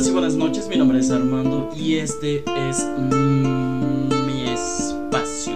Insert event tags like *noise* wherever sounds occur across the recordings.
tardes y buenas noches, mi nombre es Armando y este es mm, mi espacio.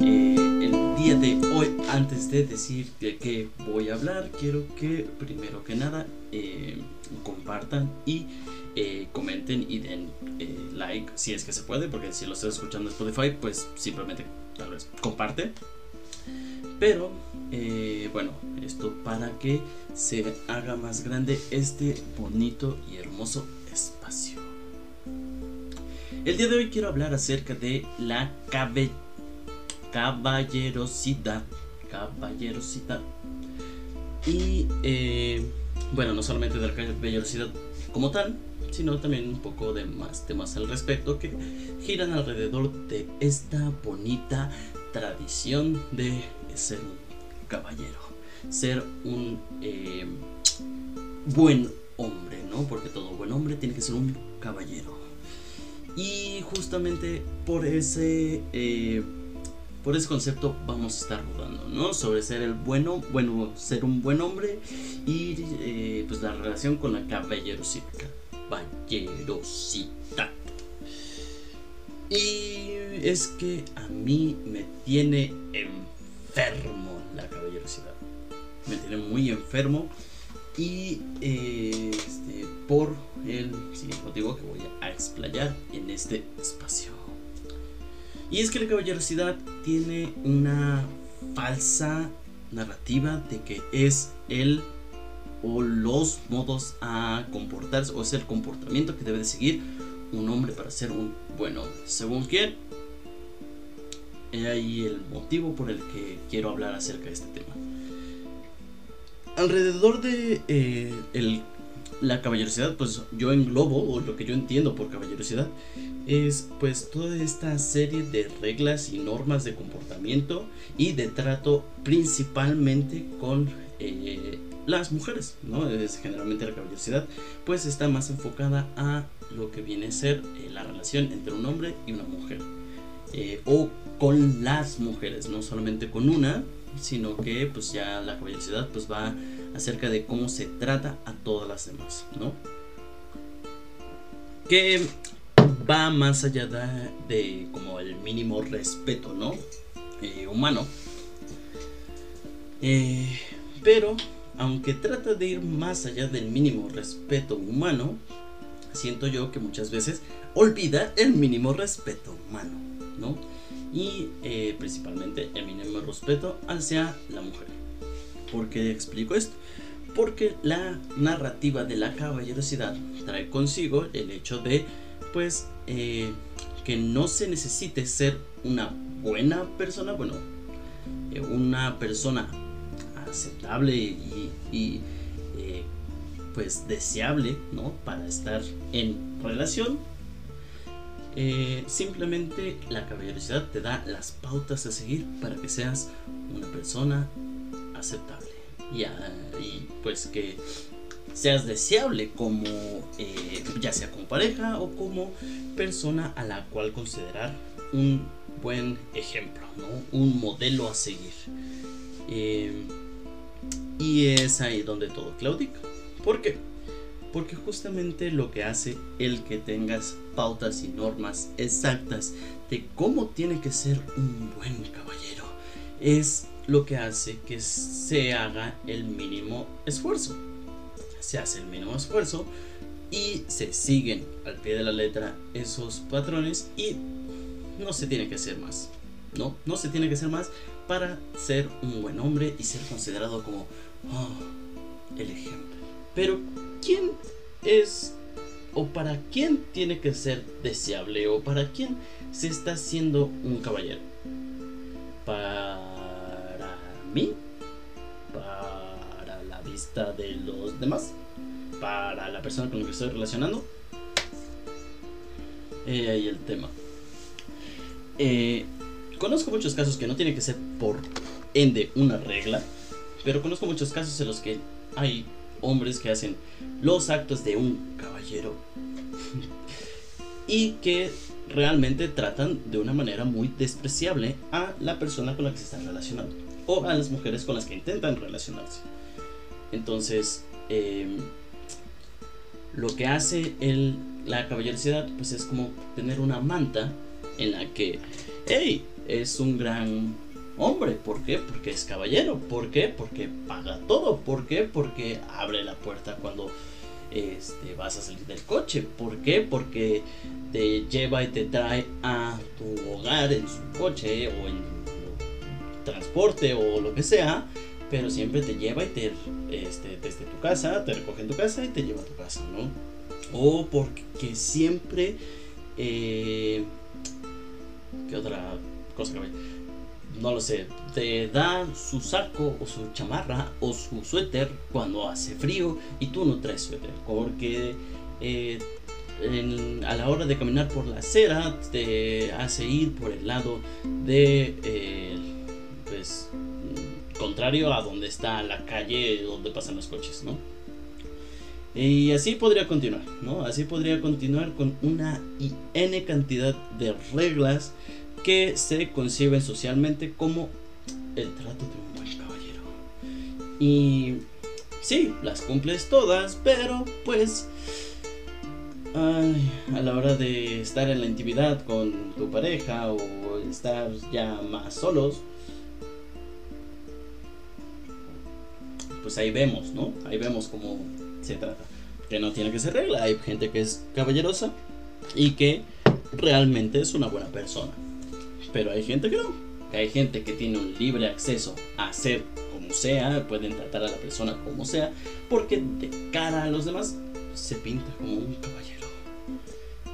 Eh, el día de hoy, antes de decir de qué voy a hablar, quiero que primero que nada eh, compartan y eh, comenten y den eh, like si es que se puede, porque si lo estás escuchando en Spotify, pues simplemente tal vez comparte. Pero eh, bueno, esto para que se haga más grande este bonito y hermoso espacio. El día de hoy quiero hablar acerca de la cabe- caballerosidad. Caballerosidad. Y eh, bueno, no solamente de la caballerosidad como tal, sino también un poco de más temas al respecto que giran alrededor de esta bonita tradición de ser un caballero, ser un eh, buen hombre, ¿no? Porque todo buen hombre tiene que ser un caballero. Y justamente por ese, eh, por ese concepto vamos a estar rodando, ¿no? Sobre ser el bueno, bueno, ser un buen hombre y eh, pues la relación con la caballerosidad. Caballerosidad. Y es que a mí me tiene enfermo la caballerosidad. Me tiene muy enfermo. Y eh, este, por el siguiente motivo que voy a explayar en este espacio. Y es que la caballerosidad tiene una falsa narrativa de que es el o los modos a comportarse o es el comportamiento que debe de seguir un hombre para ser un buen hombre. Según quién, he ahí el motivo por el que quiero hablar acerca de este tema. Alrededor de eh, el- la caballerosidad, pues yo englobo, o lo que yo entiendo por caballerosidad, es pues toda esta serie de reglas y normas de comportamiento y de trato principalmente con eh, las mujeres, ¿no? Es generalmente la caballerosidad, pues está más enfocada a lo que viene a ser eh, la relación entre un hombre y una mujer. Eh, o con las mujeres, no solamente con una, sino que pues ya la caballerosidad pues va acerca de cómo se trata a todas las demás, ¿no? Que va más allá de, como el mínimo respeto, ¿no? Eh, humano. Eh, pero, aunque trata de ir más allá del mínimo respeto humano, siento yo que muchas veces olvida el mínimo respeto humano, Y eh, principalmente mínimo respeto hacia la mujer. ¿Por qué explico esto? Porque la narrativa de la caballerosidad trae consigo el hecho de, pues, eh, que no se necesite ser una buena persona, bueno, eh, una persona aceptable y, y, eh, pues deseable, ¿no? Para estar en relación. Eh, simplemente la caballerosidad te da las pautas a seguir para que seas una persona aceptable y, ah, pues que seas deseable como eh, ya sea como pareja o como persona a la cual considerar un buen ejemplo, ¿no? un modelo a seguir. Eh, y es ahí donde todo claudica. ¿Por qué? Porque justamente lo que hace el que tengas pautas y normas exactas de cómo tiene que ser un buen caballero es lo que hace que se haga el mínimo esfuerzo. Se hace el mínimo esfuerzo y se siguen al pie de la letra esos patrones y no se tiene que hacer más. No, no se tiene que hacer más para ser un buen hombre y ser considerado como oh, el ejemplo. Pero, ¿quién es o para quién tiene que ser deseable o para quién se está siendo un caballero? ¿Para mí? ¿Para la vista de los demás? ¿Para la persona con la que estoy relacionando? Eh, ahí el tema. Eh, conozco muchos casos que no tiene que ser por ende una regla, pero conozco muchos casos en los que hay hombres que hacen los actos de un caballero y que realmente tratan de una manera muy despreciable a la persona con la que se están relacionando o a las mujeres con las que intentan relacionarse. Entonces, eh, lo que hace el, la caballerosidad pues es como tener una manta en la que, hey, es un gran hombre. ¿Por qué? Porque es caballero. ¿Por qué? Porque paga todo. ¿Por qué? Porque abre la puerta cuando este, vas a salir del coche. ¿Por qué? Porque te lleva y te trae a tu hogar en su coche o en transporte o lo que sea. Pero siempre te lleva y te, este, desde tu casa, te recoge en tu casa y te lleva a tu casa, ¿no? O porque siempre... Eh, ¿Qué otra cosa que no lo sé, te da su saco o su chamarra o su suéter cuando hace frío y tú no traes suéter porque eh, a la hora de caminar por la acera te hace ir por el lado de eh, pues contrario a donde está la calle donde pasan los coches, ¿no? Y así podría continuar, ¿no? Así podría continuar con una N cantidad de reglas que se conciben socialmente como el trato de un buen caballero. Y sí, las cumples todas, pero pues a la hora de estar en la intimidad con tu pareja o estar ya más solos, pues ahí vemos, ¿no? Ahí vemos cómo se trata. Que no tiene que ser regla, hay gente que es caballerosa y que realmente es una buena persona. Pero hay gente que no. Hay gente que tiene un libre acceso a hacer como sea, pueden tratar a la persona como sea, porque de cara a los demás se pinta como un caballero.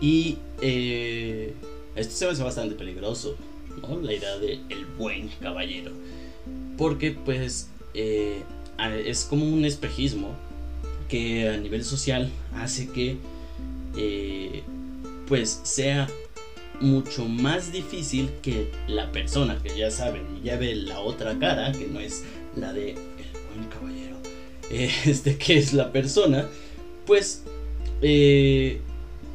Y eh, esto se me hace bastante peligroso, ¿no? La idea de buen caballero. Porque pues eh, es como un espejismo que a nivel social hace que eh, pues sea mucho más difícil que la persona que ya sabe y ya ve la otra cara, que no es la de el buen caballero, *laughs* este que es la persona, pues, eh,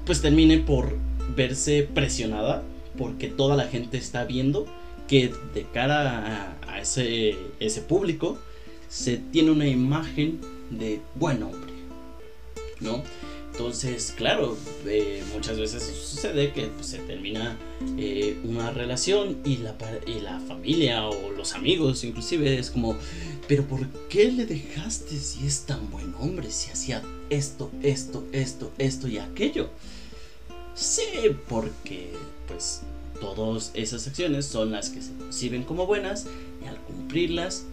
pues termine por verse presionada porque toda la gente está viendo que de cara a, ese, ese público se tiene una imagen de buen hombre, ¿no? Entonces, claro, eh, muchas veces sucede que pues, se termina eh, una relación y la, y la familia o los amigos inclusive es como, pero ¿por qué le dejaste si es tan buen hombre, si hacía esto, esto, esto, esto y aquello? Sí, porque pues todas esas acciones son las que se perciben como buenas y al cumplirlas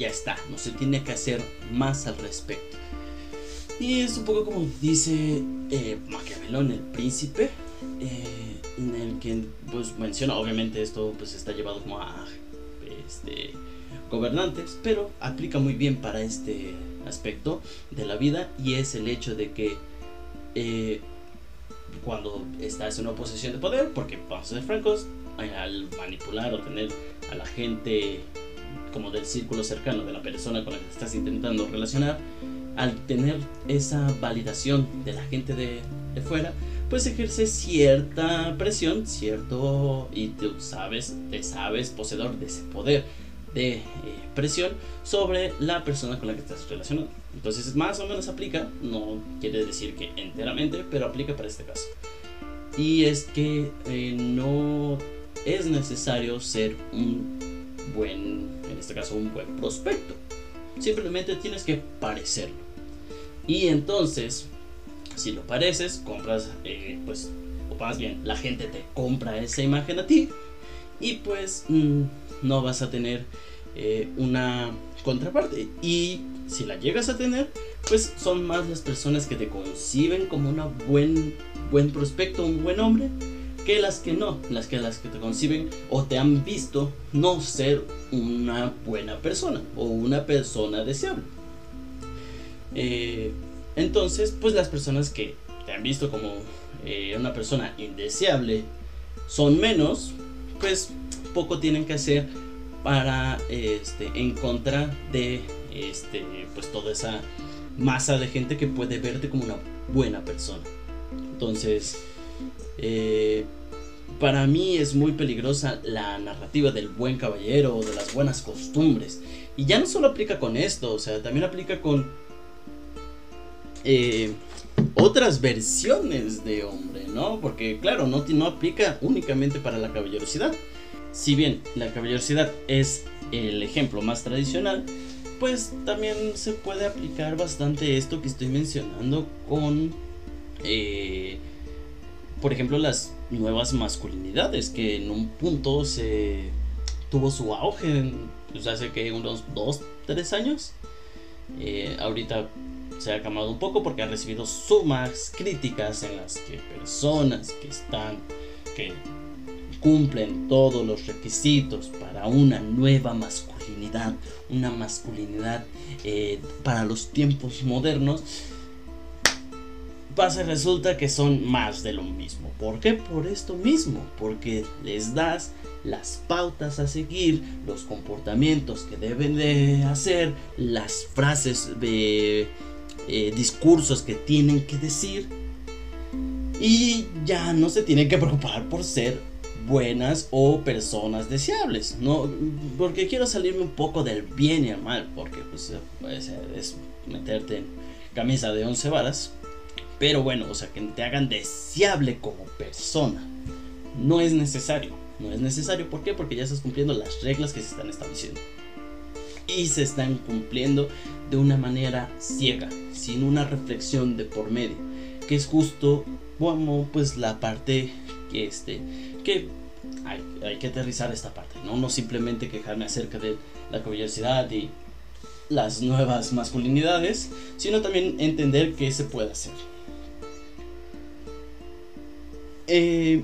ya está, no se tiene que hacer más al respecto. Y es un poco como dice eh, Maquiavelón, el príncipe, eh, en el que pues menciona, obviamente esto pues está llevado como a este, gobernantes, pero aplica muy bien para este aspecto de la vida y es el hecho de que eh, cuando estás en una posición de poder, porque vamos a ser francos, al manipular o tener a la gente como del círculo cercano de la persona con la que estás intentando relacionar, al tener esa validación de la gente de, fuera, pues ejerce cierta presión, cierto, y tú sabes, te sabes poseedor de ese poder de eh, presión sobre la persona con la que estás relacionado. Entonces más o menos aplica, no quiere decir que enteramente, pero aplica para este caso. Y es que eh, no es necesario ser un buen, en este caso un buen prospecto. Simplemente tienes que parecerlo. Y entonces, si lo pareces, compras, eh, pues, o más bien, la gente te compra esa imagen a ti. Y pues mm, no vas a tener eh, una contraparte. Y si la llegas a tener, pues son más las personas que te conciben como un buen, buen prospecto, un buen hombre, que las que no, las que las que te conciben o te han visto no ser una buena persona o una persona deseable. Eh, entonces, pues las personas que te han visto como eh, una persona indeseable son menos, pues poco tienen que hacer para este en contra de este pues toda esa masa de gente que puede verte como una buena persona. Entonces, eh, para mí es muy peligrosa la narrativa del buen caballero o de las buenas costumbres. Y ya no solo aplica con esto, o sea, también aplica con eh, otras versiones de hombre, ¿no? Porque claro, no, aplica únicamente para la caballerosidad. Si bien la caballerosidad es el ejemplo más tradicional, pues también se puede aplicar bastante esto que estoy mencionando con, eh, por ejemplo, las nuevas masculinidades, que en un punto se tuvo su auge, pues hace que unos 2, 3 años. Eh, ahorita se ha calmado un poco porque ha recibido sumas críticas en las que personas que están, que cumplen todos los requisitos para una nueva masculinidad, una masculinidad eh, para los tiempos modernos, pasa resulta que son más de lo mismo. ¿Por qué? Por esto mismo, porque les das las pautas a seguir, los comportamientos que deben de hacer, las frases de eh, discursos que tienen que decir y ya no se tienen que preocupar por ser buenas o personas deseables, ¿no? Porque quiero salirme un poco del bien y el mal, porque pues, pues es meterte en camisa de once varas, pero bueno, o sea, que te hagan deseable como persona, no es necesario, no es necesario, ¿por qué? Porque ya estás cumpliendo las reglas que se están estableciendo y se están cumpliendo de una manera ciega, sin una reflexión de por medio, que es justo como pues la parte que este que hay, que aterrizar esta parte, ¿no? no simplemente quejarme acerca de la caballerosidad y las nuevas masculinidades, sino también entender qué se puede hacer. Eh,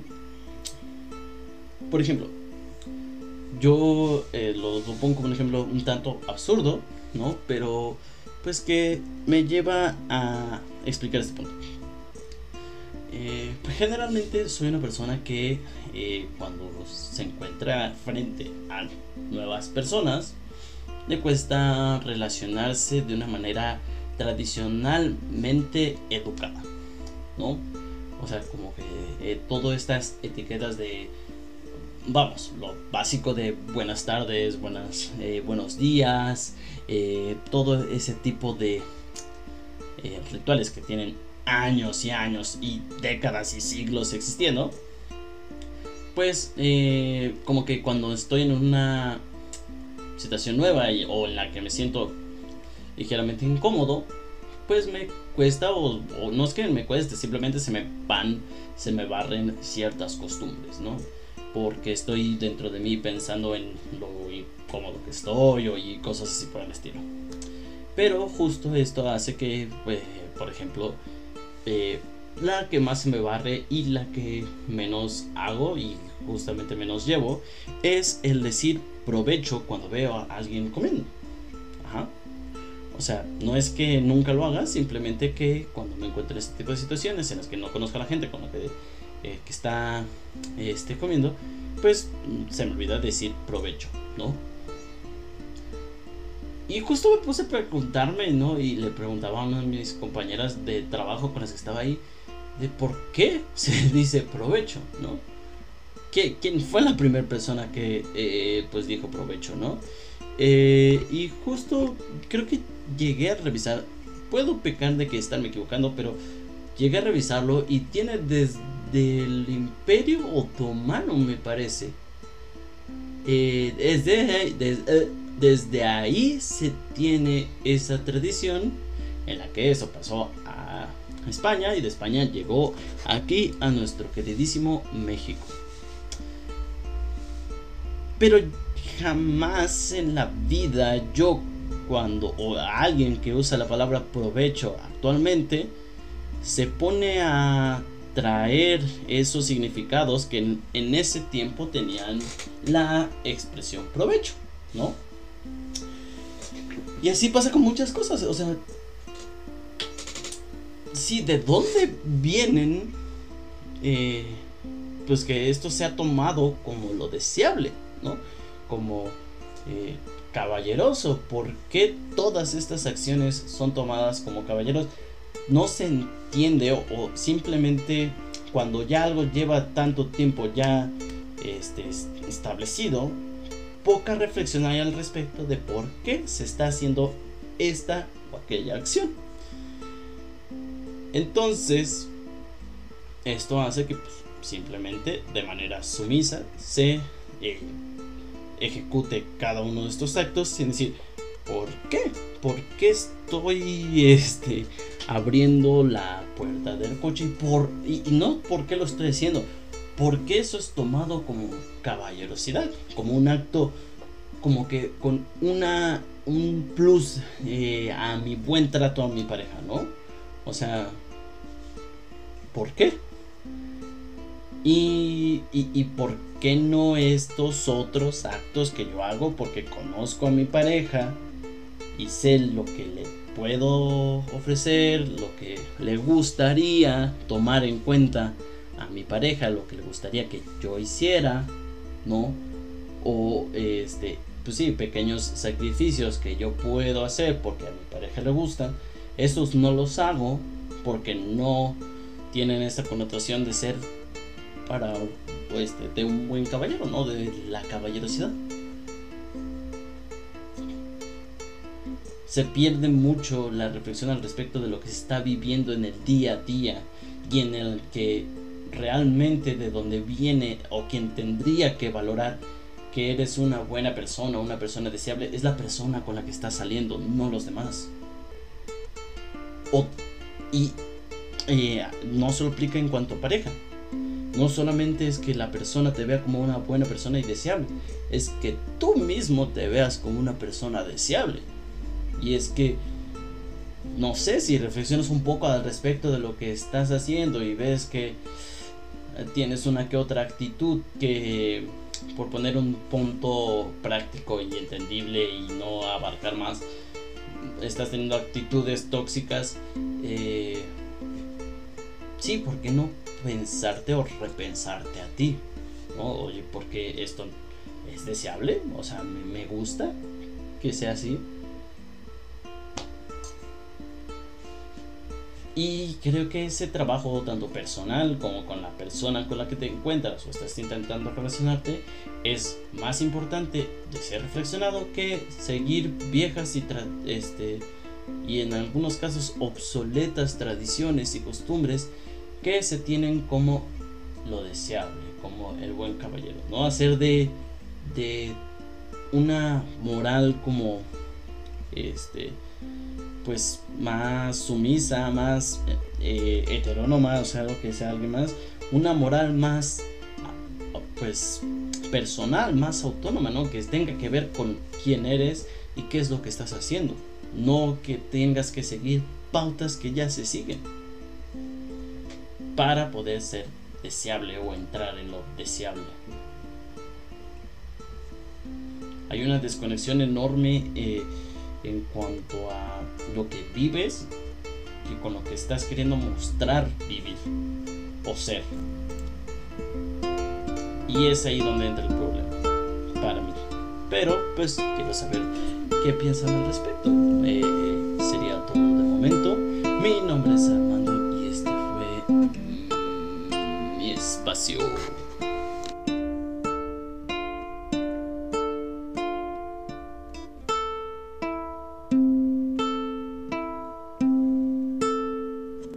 por ejemplo, yo eh, lo, pongo como un ejemplo un tanto absurdo, ¿no? Pero pues que me lleva a explicar este punto. Eh, generalmente soy una persona que eh, cuando se encuentra frente a nuevas personas le cuesta relacionarse de una manera tradicionalmente educada, ¿no? O sea, como que todas estas etiquetas de vamos, lo básico de buenas tardes, buenas, eh, buenos días, eh, todo ese tipo de eh, rituales que tienen años y años y décadas y siglos existiendo, pues como que cuando estoy en una situación nueva o en la que me siento ligeramente incómodo, pues me cuesta o, o, no es que me cueste, simplemente se me van, se me barren ciertas costumbres, ¿no? porque estoy dentro de mí pensando en lo incómodo que estoy o y cosas así por el estilo. Pero justo esto hace que, pues, por ejemplo, eh, la que más se me barre y la que menos hago y justamente menos llevo es el decir provecho cuando veo a alguien comiendo. Ajá. O sea, no es que nunca lo haga, simplemente que cuando me encuentro en este tipo de situaciones en las que no conozco a la gente con la que eh, está este, comiendo, pues se me olvida decir provecho, ¿no? Y justo me puse a preguntarme, ¿no? Y le preguntaba a una de mis compañeras de trabajo con las que estaba ahí, de por qué se *laughs* dice provecho, ¿no? ¿Quién fue la primera persona que eh, pues dijo provecho, ¿no? Eh, y justo creo que llegué a revisar, puedo pecar de que estarme equivocando, pero llegué a revisarlo y tiene desde del Imperio Otomano, me parece. Eh, desde ahí se tiene esa tradición en la que eso pasó a España y de España llegó aquí a nuestro queridísimo México. Pero jamás en la vida yo cuando o alguien que usa la palabra provecho actualmente se pone a traer esos significados que en, ese tiempo tenían la expresión provecho, ¿no? Y así pasa con muchas cosas, o sea, sí, ¿de dónde vienen? Eh, pues que esto se ha tomado como lo deseable, ¿no? Como eh, caballeroso. ¿Por qué todas estas acciones son tomadas como caballeros? no se entiende o, simplemente cuando ya algo lleva tanto tiempo ya este, establecido, poca reflexión hay al respecto de por qué se está haciendo esta o aquella acción. Entonces, esto hace que pues, simplemente de manera sumisa se eh, ejecute cada uno de estos actos sin decir, ¿por qué? ¿Por qué estoy este, abriendo la puerta del coche? Y, por, y, no por qué lo estoy haciendo, porque eso es tomado como caballerosidad, como un acto, como que con una, un plus eh, a mi buen trato a mi pareja, ¿no? O sea, ¿por qué? Y, y, por qué no estos otros actos que yo hago? Porque conozco a mi pareja y sé lo que le puedo ofrecer, lo que le gustaría tomar en cuenta a mi pareja, lo que le gustaría que yo hiciera, ¿no? O este, pues sí, pequeños sacrificios que yo puedo hacer porque a mi pareja le gustan, esos no los hago porque no tienen esa connotación de ser para pues, de, un buen caballero, ¿no? De la caballerosidad. Se pierde mucho la reflexión al respecto de lo que se está viviendo en el día a día y en el que realmente de donde viene o quien tendría que valorar que eres una buena persona, una persona deseable, es la persona con la que estás saliendo, no los demás. y eh, no se lo aplica en cuanto a pareja. No solamente es que la persona te vea como una buena persona y deseable, es que tú mismo te veas como una persona deseable. Y es que, no sé, si reflexionas un poco al respecto de lo que estás haciendo y ves que tienes una que otra actitud que, por poner un punto práctico y entendible y no abarcar más, estás teniendo actitudes tóxicas, eh, sí, ¿por qué no pensarte o repensarte a ti? ¿no? Oye, porque esto es deseable, o sea, me gusta que sea así. Y creo que ese trabajo, tanto personal como con la persona con la que te encuentras o estás intentando relacionarte, es más importante de ser reflexionado que seguir viejas y, este, y en algunos casos obsoletas tradiciones y costumbres que se tienen como lo deseable, como el buen caballero. No hacer de, de una moral como este pues más sumisa, más eh, heterónoma, o sea, lo que sea alguien más, una moral más pues personal, más autónoma, ¿no? Que tenga que ver con quién eres y qué es lo que estás haciendo, no que tengas que seguir pautas que ya se siguen para poder ser deseable o entrar en lo deseable. Hay una desconexión enorme eh, en cuanto a lo que vives y con lo que estás queriendo mostrar vivir o ser. Y es ahí donde entra el problema para mí. Pero pues quiero saber qué piensan al respecto. Eh, sería todo de momento. Mi